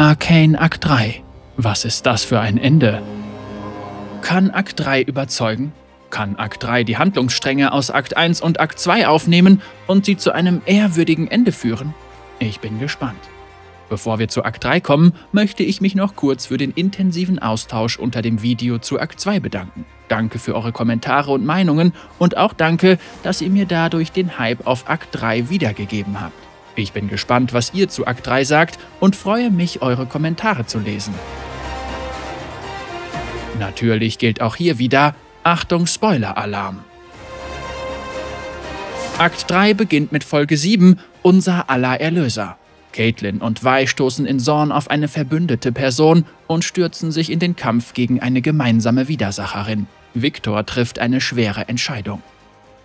Arcane Akt 3. Was ist das für ein Ende? Kann Akt 3 überzeugen? Kann Akt 3 die Handlungsstränge aus Akt 1 und Akt 2 aufnehmen und sie zu einem ehrwürdigen Ende führen? Ich bin gespannt. Bevor wir zu Akt 3 kommen, möchte ich mich noch kurz für den intensiven Austausch unter dem Video zu Akt 2 bedanken. Danke für eure Kommentare und Meinungen und auch danke, dass ihr mir dadurch den Hype auf Akt 3 wiedergegeben habt. Ich bin gespannt, was ihr zu Akt 3 sagt und freue mich, eure Kommentare zu lesen. Natürlich gilt auch hier wieder Achtung Spoiler-Alarm. Akt 3 beginnt mit Folge 7, unser aller Erlöser. Caitlin und Vi stoßen in Zorn auf eine verbündete Person und stürzen sich in den Kampf gegen eine gemeinsame Widersacherin. Victor trifft eine schwere Entscheidung.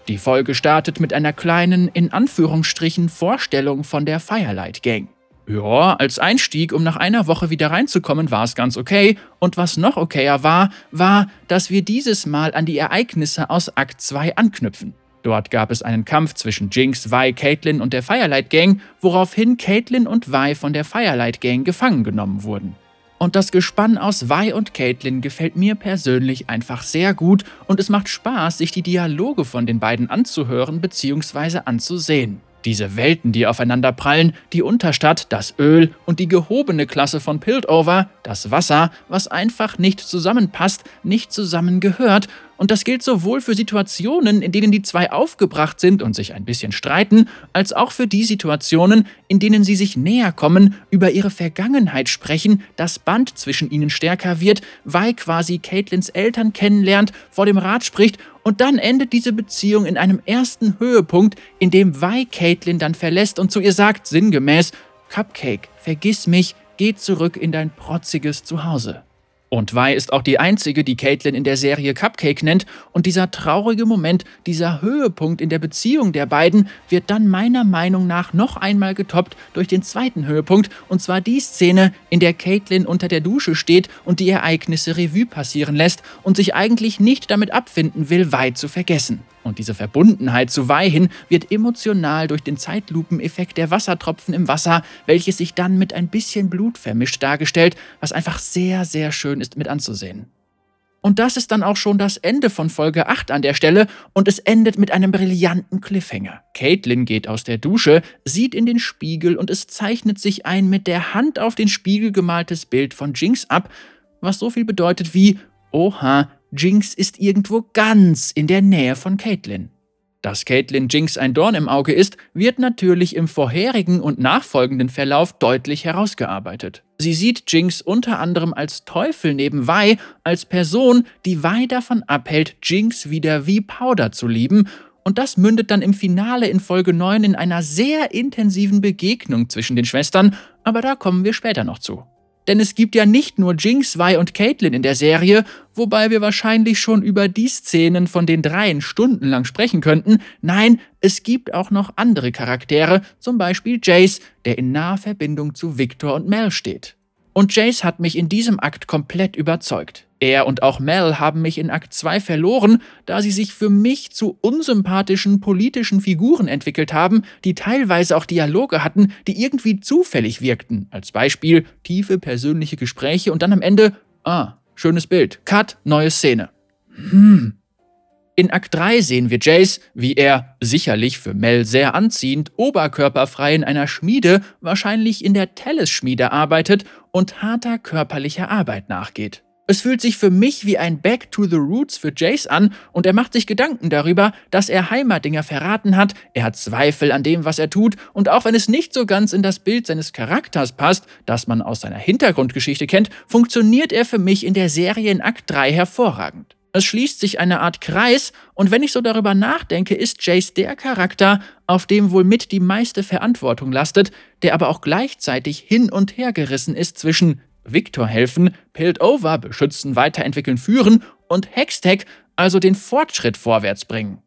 Die Folge startet mit einer kleinen, in Anführungsstrichen, Vorstellung von der Firelight Gang. Ja, als Einstieg, um nach einer Woche wieder reinzukommen, war es ganz okay. Und was noch okayer war, war, dass wir dieses Mal an die Ereignisse aus Akt 2 anknüpfen. Dort gab es einen Kampf zwischen Jinx, Vi, Caitlin und der Firelight Gang, woraufhin Caitlin und Vi von der Firelight Gang gefangen genommen wurden. Und das Gespann aus Vi und Caitlin gefällt mir persönlich einfach sehr gut und es macht Spaß, sich die Dialoge von den beiden anzuhören bzw. anzusehen. Diese Welten, die aufeinander prallen, die Unterstadt, das Öl und die gehobene Klasse von Piltover, das Wasser, was einfach nicht zusammenpasst, nicht zusammengehört und das gilt sowohl für Situationen, in denen die zwei aufgebracht sind und sich ein bisschen streiten, als auch für die Situationen, in denen sie sich näher kommen, über ihre Vergangenheit sprechen, das Band zwischen ihnen stärker wird, weil quasi Caitlins Eltern kennenlernt, vor dem Rat spricht und dann endet diese Beziehung in einem ersten Höhepunkt, in dem Vi Caitlin dann verlässt und zu ihr sagt, sinngemäß, Cupcake, vergiss mich, geh zurück in dein protziges Zuhause. Und Vi ist auch die einzige, die Caitlin in der Serie Cupcake nennt, und dieser traurige Moment, dieser Höhepunkt in der Beziehung der beiden, wird dann meiner Meinung nach noch einmal getoppt durch den zweiten Höhepunkt, und zwar die Szene, in der Caitlin unter der Dusche steht und die Ereignisse Revue passieren lässt und sich eigentlich nicht damit abfinden will, Vi zu vergessen. Und diese Verbundenheit zu Weihin wird emotional durch den Zeitlupeneffekt der Wassertropfen im Wasser, welches sich dann mit ein bisschen Blut vermischt dargestellt, was einfach sehr, sehr schön ist mit anzusehen. Und das ist dann auch schon das Ende von Folge 8 an der Stelle und es endet mit einem brillanten Cliffhanger. Caitlin geht aus der Dusche, sieht in den Spiegel und es zeichnet sich ein mit der Hand auf den Spiegel gemaltes Bild von Jinx ab, was so viel bedeutet wie Oha, Jinx ist irgendwo ganz in der Nähe von Caitlin. Dass Caitlin Jinx ein Dorn im Auge ist, wird natürlich im vorherigen und nachfolgenden Verlauf deutlich herausgearbeitet. Sie sieht Jinx unter anderem als Teufel neben Vi, als Person, die Vi davon abhält, Jinx wieder wie Powder zu lieben, und das mündet dann im Finale in Folge 9 in einer sehr intensiven Begegnung zwischen den Schwestern, aber da kommen wir später noch zu. Denn es gibt ja nicht nur Jinx, Vi und Caitlin in der Serie, wobei wir wahrscheinlich schon über die Szenen von den dreien stundenlang sprechen könnten. Nein, es gibt auch noch andere Charaktere, zum Beispiel Jace, der in naher Verbindung zu Victor und Mel steht. Und Jace hat mich in diesem Akt komplett überzeugt. Er und auch Mel haben mich in Akt 2 verloren, da sie sich für mich zu unsympathischen politischen Figuren entwickelt haben, die teilweise auch Dialoge hatten, die irgendwie zufällig wirkten. Als Beispiel tiefe persönliche Gespräche und dann am Ende, ah, schönes Bild, Cut, neue Szene. Hm. In Akt 3 sehen wir Jace, wie er, sicherlich für Mel sehr anziehend, oberkörperfrei in einer Schmiede, wahrscheinlich in der Telles-Schmiede arbeitet und harter körperlicher Arbeit nachgeht. Es fühlt sich für mich wie ein Back to the Roots für Jace an und er macht sich Gedanken darüber, dass er Heimatdinger verraten hat, er hat Zweifel an dem, was er tut und auch wenn es nicht so ganz in das Bild seines Charakters passt, das man aus seiner Hintergrundgeschichte kennt, funktioniert er für mich in der Serie in Akt 3 hervorragend. Es schließt sich eine Art Kreis, und wenn ich so darüber nachdenke, ist Jace der Charakter, auf dem wohl mit die meiste Verantwortung lastet, der aber auch gleichzeitig hin und her gerissen ist zwischen Victor helfen, Piltover beschützen, weiterentwickeln, führen und Hextech, also den Fortschritt vorwärts bringen.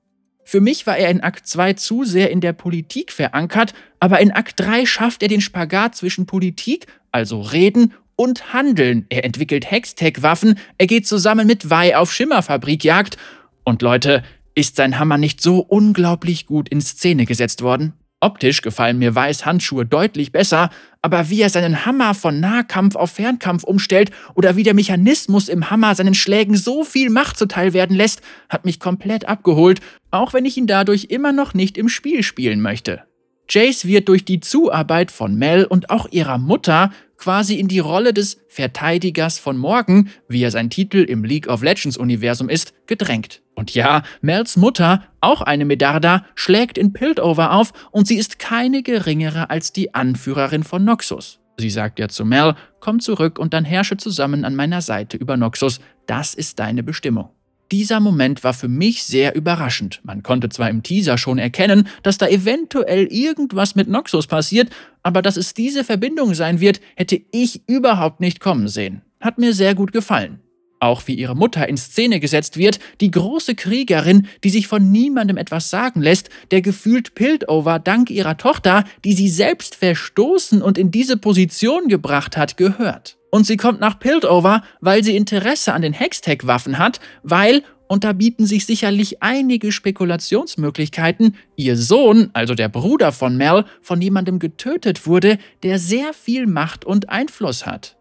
Für mich war er in Akt 2 zu sehr in der Politik verankert, aber in Akt 3 schafft er den Spagat zwischen Politik, also Reden, und Handeln. Er entwickelt Hextech-Waffen, er geht zusammen mit Vi auf Schimmerfabrikjagd. Und Leute, ist sein Hammer nicht so unglaublich gut in Szene gesetzt worden? Optisch gefallen mir Weiß Handschuhe deutlich besser, aber wie er seinen Hammer von Nahkampf auf Fernkampf umstellt oder wie der Mechanismus im Hammer seinen Schlägen so viel Macht zuteil werden lässt, hat mich komplett abgeholt, auch wenn ich ihn dadurch immer noch nicht im Spiel spielen möchte. Jace wird durch die Zuarbeit von Mel und auch ihrer Mutter quasi in die Rolle des Verteidigers von Morgen, wie er sein Titel im League of Legends Universum ist, gedrängt. Und ja, Mels Mutter, auch eine Medarda, schlägt in Piltover auf und sie ist keine geringere als die Anführerin von Noxus. Sie sagt ja zu Mel, komm zurück und dann herrsche zusammen an meiner Seite über Noxus, das ist deine Bestimmung. Dieser Moment war für mich sehr überraschend. Man konnte zwar im Teaser schon erkennen, dass da eventuell irgendwas mit Noxus passiert, aber dass es diese Verbindung sein wird, hätte ich überhaupt nicht kommen sehen. Hat mir sehr gut gefallen. Auch wie ihre Mutter in Szene gesetzt wird, die große Kriegerin, die sich von niemandem etwas sagen lässt, der gefühlt Piltover dank ihrer Tochter, die sie selbst verstoßen und in diese Position gebracht hat, gehört. Und sie kommt nach Piltover, weil sie Interesse an den Hextech-Waffen hat, weil, und da bieten sich sicherlich einige Spekulationsmöglichkeiten, ihr Sohn, also der Bruder von Mel, von jemandem getötet wurde, der sehr viel Macht und Einfluss hat.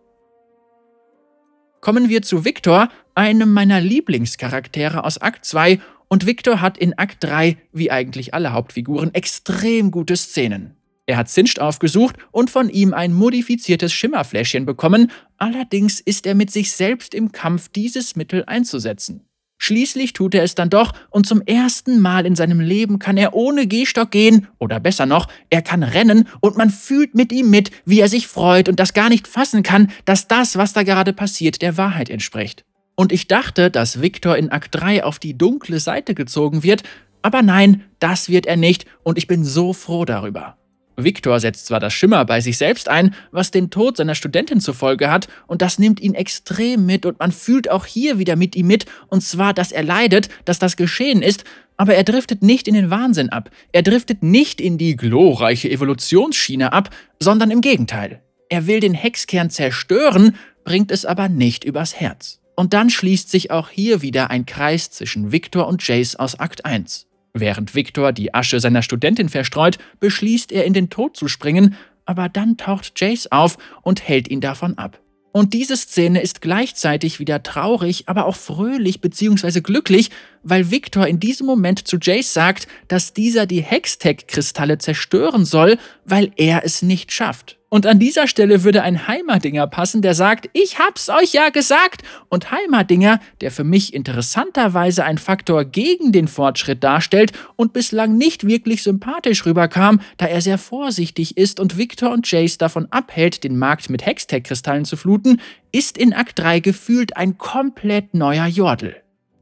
Kommen wir zu Victor, einem meiner Lieblingscharaktere aus Akt 2, und Victor hat in Akt 3, wie eigentlich alle Hauptfiguren, extrem gute Szenen. Er hat Singed aufgesucht und von ihm ein modifiziertes Schimmerfläschchen bekommen, allerdings ist er mit sich selbst im Kampf, dieses Mittel einzusetzen. Schließlich tut er es dann doch und zum ersten Mal in seinem Leben kann er ohne Gehstock gehen oder besser noch, er kann rennen und man fühlt mit ihm mit, wie er sich freut und das gar nicht fassen kann, dass das, was da gerade passiert, der Wahrheit entspricht. Und ich dachte, dass Victor in Akt 3 auf die dunkle Seite gezogen wird, aber nein, das wird er nicht und ich bin so froh darüber. Victor setzt zwar das Schimmer bei sich selbst ein, was den Tod seiner Studentin zur Folge hat, und das nimmt ihn extrem mit und man fühlt auch hier wieder mit ihm mit, und zwar, dass er leidet, dass das geschehen ist, aber er driftet nicht in den Wahnsinn ab, er driftet nicht in die glorreiche Evolutionsschiene ab, sondern im Gegenteil. Er will den Hexkern zerstören, bringt es aber nicht übers Herz. Und dann schließt sich auch hier wieder ein Kreis zwischen Victor und Jace aus Akt 1. Während Victor die Asche seiner Studentin verstreut, beschließt er in den Tod zu springen, aber dann taucht Jace auf und hält ihn davon ab. Und diese Szene ist gleichzeitig wieder traurig, aber auch fröhlich bzw. glücklich, weil Victor in diesem Moment zu Jace sagt, dass dieser die Hextech-Kristalle zerstören soll, weil er es nicht schafft. Und an dieser Stelle würde ein Heimerdinger passen, der sagt, ich hab's euch ja gesagt. Und Heimerdinger, der für mich interessanterweise ein Faktor gegen den Fortschritt darstellt und bislang nicht wirklich sympathisch rüberkam, da er sehr vorsichtig ist und Victor und Jace davon abhält, den Markt mit Hextech-Kristallen zu fluten, ist in Akt 3 gefühlt ein komplett neuer Jordel.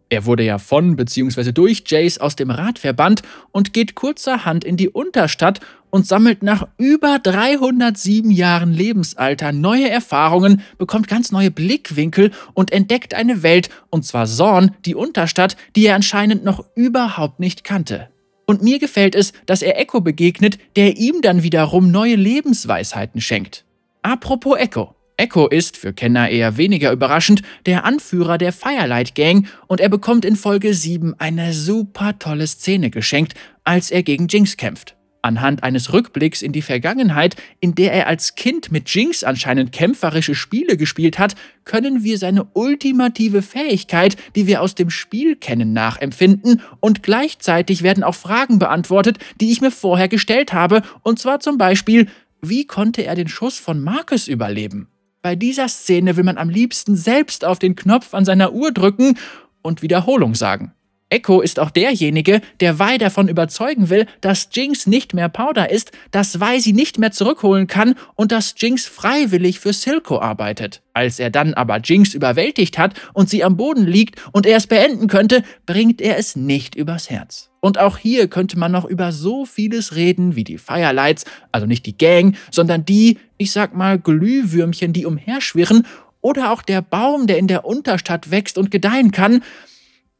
Er wurde ja von bzw. durch Jace aus dem Rat verbannt und geht kurzerhand in die Unterstadt und sammelt nach über 307 Jahren Lebensalter neue Erfahrungen, bekommt ganz neue Blickwinkel und entdeckt eine Welt, und zwar Zorn, die Unterstadt, die er anscheinend noch überhaupt nicht kannte. Und mir gefällt es, dass er Echo begegnet, der ihm dann wiederum neue Lebensweisheiten schenkt. Apropos Echo. Echo ist, für Kenner eher weniger überraschend, der Anführer der Firelight Gang und er bekommt in Folge 7 eine super tolle Szene geschenkt, als er gegen Jinx kämpft. Anhand eines Rückblicks in die Vergangenheit, in der er als Kind mit Jinx anscheinend kämpferische Spiele gespielt hat, können wir seine ultimative Fähigkeit, die wir aus dem Spiel kennen, nachempfinden und gleichzeitig werden auch Fragen beantwortet, die ich mir vorher gestellt habe, und zwar zum Beispiel, wie konnte er den Schuss von Marcus überleben? Bei dieser Szene will man am liebsten selbst auf den Knopf an seiner Uhr drücken und Wiederholung sagen. Echo ist auch derjenige, der Vi davon überzeugen will, dass Jinx nicht mehr Powder ist, dass Vi sie nicht mehr zurückholen kann und dass Jinx freiwillig für Silco arbeitet. Als er dann aber Jinx überwältigt hat und sie am Boden liegt und er es beenden könnte, bringt er es nicht übers Herz. Und auch hier könnte man noch über so vieles reden wie die Firelights, also nicht die Gang, sondern die, ich sag mal, Glühwürmchen, die umherschwirren, oder auch der Baum, der in der Unterstadt wächst und gedeihen kann.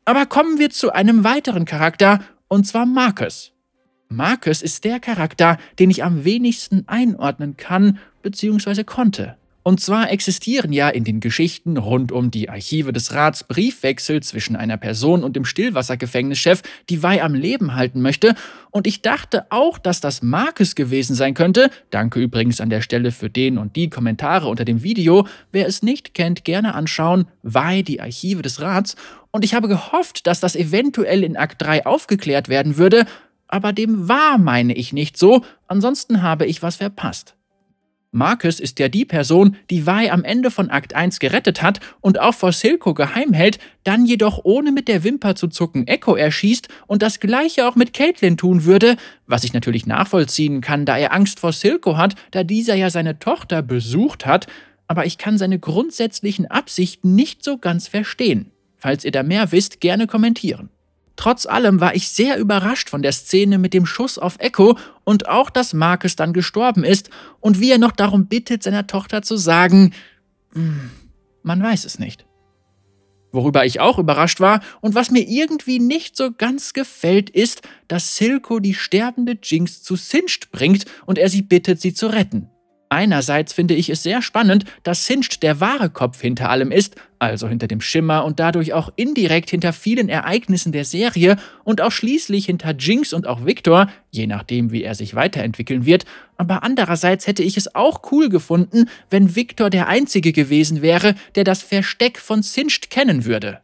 Aber kommen wir zu einem weiteren Charakter, und zwar Marcus. Marcus ist der Charakter, den ich am wenigsten einordnen kann bzw. konnte. Und zwar existieren ja in den Geschichten rund um die Archive des Rats Briefwechsel zwischen einer Person und dem Stillwassergefängnischef, die Wei am Leben halten möchte. Und ich dachte auch, dass das Marcus gewesen sein könnte. Danke übrigens an der Stelle für den und die Kommentare unter dem Video. Wer es nicht kennt, gerne anschauen. Wei, die Archive des Rats. Und ich habe gehofft, dass das eventuell in Akt 3 aufgeklärt werden würde. Aber dem war, meine ich, nicht so. Ansonsten habe ich was verpasst. Marcus ist ja die Person, die Vi am Ende von Akt 1 gerettet hat und auch vor Silco geheim hält, dann jedoch ohne mit der Wimper zu zucken Echo erschießt und das gleiche auch mit Caitlin tun würde, was ich natürlich nachvollziehen kann, da er Angst vor Silco hat, da dieser ja seine Tochter besucht hat, aber ich kann seine grundsätzlichen Absichten nicht so ganz verstehen. Falls ihr da mehr wisst, gerne kommentieren. Trotz allem war ich sehr überrascht von der Szene mit dem Schuss auf Echo und auch, dass Marcus dann gestorben ist und wie er noch darum bittet, seiner Tochter zu sagen, hm, man weiß es nicht. Worüber ich auch überrascht war und was mir irgendwie nicht so ganz gefällt, ist, dass Silco die sterbende Jinx zu Singed bringt und er sie bittet, sie zu retten. Einerseits finde ich es sehr spannend, dass Singed der wahre Kopf hinter allem ist, also hinter dem Schimmer und dadurch auch indirekt hinter vielen Ereignissen der Serie und auch schließlich hinter Jinx und auch Victor, je nachdem wie er sich weiterentwickeln wird, aber andererseits hätte ich es auch cool gefunden, wenn Victor der Einzige gewesen wäre, der das Versteck von Singed kennen würde.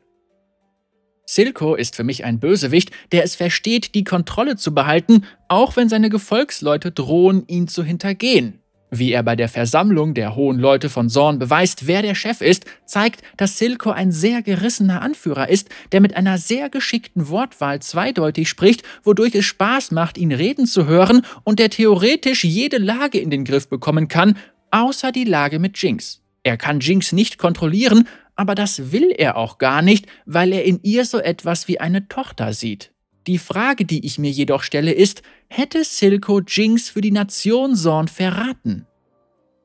Silco ist für mich ein Bösewicht, der es versteht, die Kontrolle zu behalten, auch wenn seine Gefolgsleute drohen, ihn zu hintergehen. Wie er bei der Versammlung der hohen Leute von Zorn beweist, wer der Chef ist, zeigt, dass Silco ein sehr gerissener Anführer ist, der mit einer sehr geschickten Wortwahl zweideutig spricht, wodurch es Spaß macht, ihn reden zu hören und der theoretisch jede Lage in den Griff bekommen kann, außer die Lage mit Jinx. Er kann Jinx nicht kontrollieren, aber das will er auch gar nicht, weil er in ihr so etwas wie eine Tochter sieht. Die Frage, die ich mir jedoch stelle, ist, hätte Silco Jinx für die Nation Zorn verraten?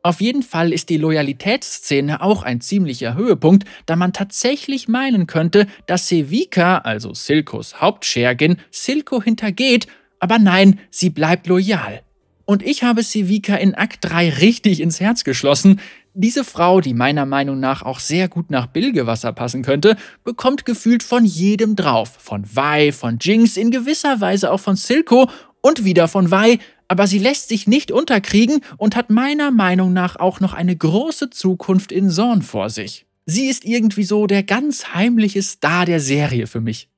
Auf jeden Fall ist die Loyalitätsszene auch ein ziemlicher Höhepunkt, da man tatsächlich meinen könnte, dass Sevika, also Silcos Hauptschergin, Silco hintergeht, aber nein, sie bleibt loyal. Und ich habe Sevika in Akt 3 richtig ins Herz geschlossen, diese Frau, die meiner Meinung nach auch sehr gut nach Bilgewasser passen könnte, bekommt gefühlt von jedem drauf. Von Vi, von Jinx, in gewisser Weise auch von Silco und wieder von Vi, aber sie lässt sich nicht unterkriegen und hat meiner Meinung nach auch noch eine große Zukunft in Zorn vor sich. Sie ist irgendwie so der ganz heimliche Star der Serie für mich.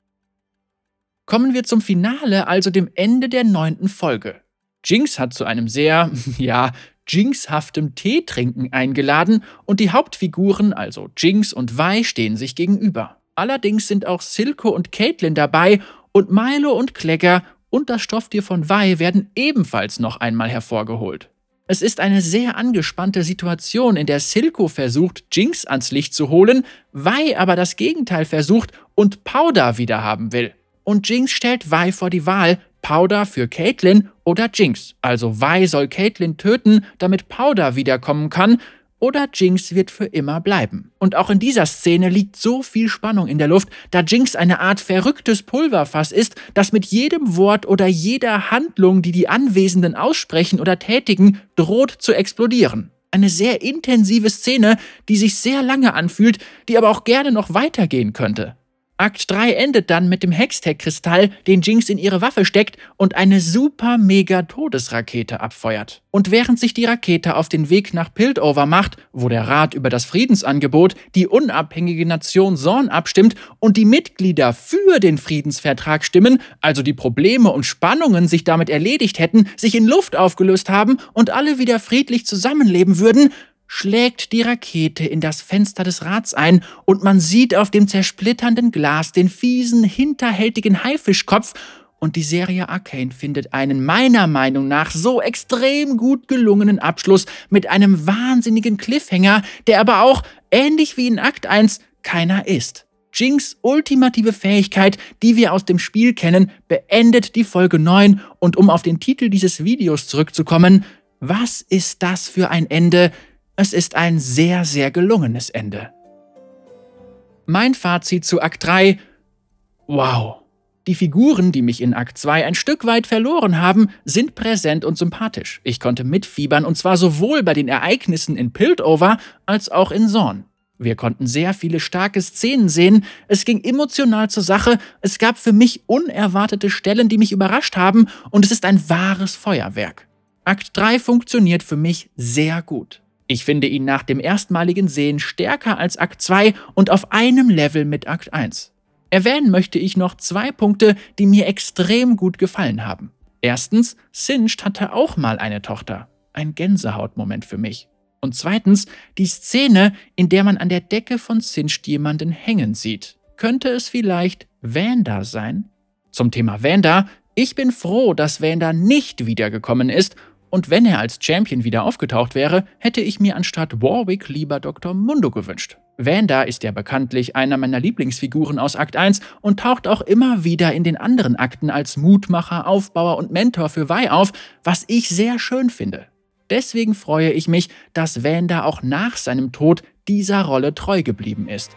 Kommen wir zum Finale, also dem Ende der neunten Folge. Jinx hat zu einem sehr, ja, jinxhaftem Teetrinken eingeladen und die Hauptfiguren, also Jinx und Vi, stehen sich gegenüber. Allerdings sind auch Silco und Caitlin dabei und Milo und Klegger und das Stofftier von Vi werden ebenfalls noch einmal hervorgeholt. Es ist eine sehr angespannte Situation, in der Silco versucht, Jinx ans Licht zu holen, Vi aber das Gegenteil versucht und Powder wiederhaben will. Und Jinx stellt Vi vor die Wahl, Powder für Caitlin oder Jinx. Also Vi soll Caitlin töten, damit Powder wiederkommen kann, oder Jinx wird für immer bleiben. Und auch in dieser Szene liegt so viel Spannung in der Luft, da Jinx eine Art verrücktes Pulverfass ist, das mit jedem Wort oder jeder Handlung, die die Anwesenden aussprechen oder tätigen, droht zu explodieren. Eine sehr intensive Szene, die sich sehr lange anfühlt, die aber auch gerne noch weitergehen könnte. Akt 3 endet dann mit dem Hextech-Kristall, den Jinx in ihre Waffe steckt und eine super mega Todesrakete abfeuert. Und während sich die Rakete auf den Weg nach Piltover macht, wo der Rat über das Friedensangebot die unabhängige Nation Zorn abstimmt und die Mitglieder für den Friedensvertrag stimmen, also die Probleme und Spannungen sich damit erledigt hätten, sich in Luft aufgelöst haben und alle wieder friedlich zusammenleben würden, schlägt die Rakete in das Fenster des Rats ein und man sieht auf dem zersplitternden Glas den fiesen, hinterhältigen Haifischkopf und die Serie Arcane findet einen meiner Meinung nach so extrem gut gelungenen Abschluss mit einem wahnsinnigen Cliffhanger, der aber auch, ähnlich wie in Akt 1, keiner ist. Jinx ultimative Fähigkeit, die wir aus dem Spiel kennen, beendet die Folge 9 und um auf den Titel dieses Videos zurückzukommen, was ist das für ein Ende, es ist ein sehr, sehr gelungenes Ende. Mein Fazit zu Akt 3. Wow. Die Figuren, die mich in Akt 2 ein Stück weit verloren haben, sind präsent und sympathisch. Ich konnte mitfiebern und zwar sowohl bei den Ereignissen in Piltover als auch in Zorn. Wir konnten sehr viele starke Szenen sehen, es ging emotional zur Sache, es gab für mich unerwartete Stellen, die mich überrascht haben, und es ist ein wahres Feuerwerk. Akt 3 funktioniert für mich sehr gut. Ich finde ihn nach dem erstmaligen Sehen stärker als Akt 2 und auf einem Level mit Akt 1. Erwähnen möchte ich noch zwei Punkte, die mir extrem gut gefallen haben. Erstens, Singed hatte auch mal eine Tochter. Ein Gänsehautmoment für mich. Und zweitens, die Szene, in der man an der Decke von Singed jemanden hängen sieht. Könnte es vielleicht Vanda sein? Zum Thema Vanda, ich bin froh, dass Vanda nicht wiedergekommen ist und wenn er als Champion wieder aufgetaucht wäre, hätte ich mir anstatt Warwick lieber Dr. Mundo gewünscht. Vanda ist ja bekanntlich einer meiner Lieblingsfiguren aus Akt 1 und taucht auch immer wieder in den anderen Akten als Mutmacher, Aufbauer und Mentor für Vi auf, was ich sehr schön finde. Deswegen freue ich mich, dass Vanda auch nach seinem Tod dieser Rolle treu geblieben ist.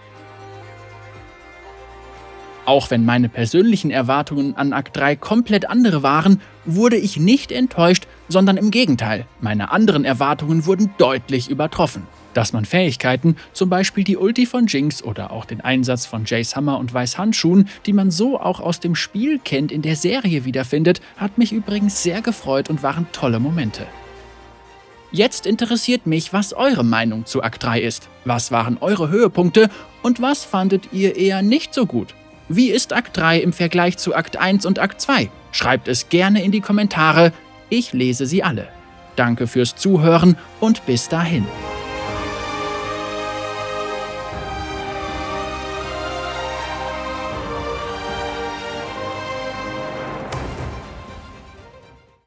Auch wenn meine persönlichen Erwartungen an Akt 3 komplett andere waren, wurde ich nicht enttäuscht, sondern im Gegenteil, meine anderen Erwartungen wurden deutlich übertroffen. Dass man Fähigkeiten, zum Beispiel die Ulti von Jinx oder auch den Einsatz von Jace Hammer und Weiß Handschuhen, die man so auch aus dem Spiel kennt, in der Serie wiederfindet, hat mich übrigens sehr gefreut und waren tolle Momente. Jetzt interessiert mich, was eure Meinung zu Akt 3 ist. Was waren eure Höhepunkte und was fandet ihr eher nicht so gut? Wie ist Akt 3 im Vergleich zu Akt 1 und Akt 2? Schreibt es gerne in die Kommentare, ich lese sie alle. Danke fürs Zuhören und bis dahin.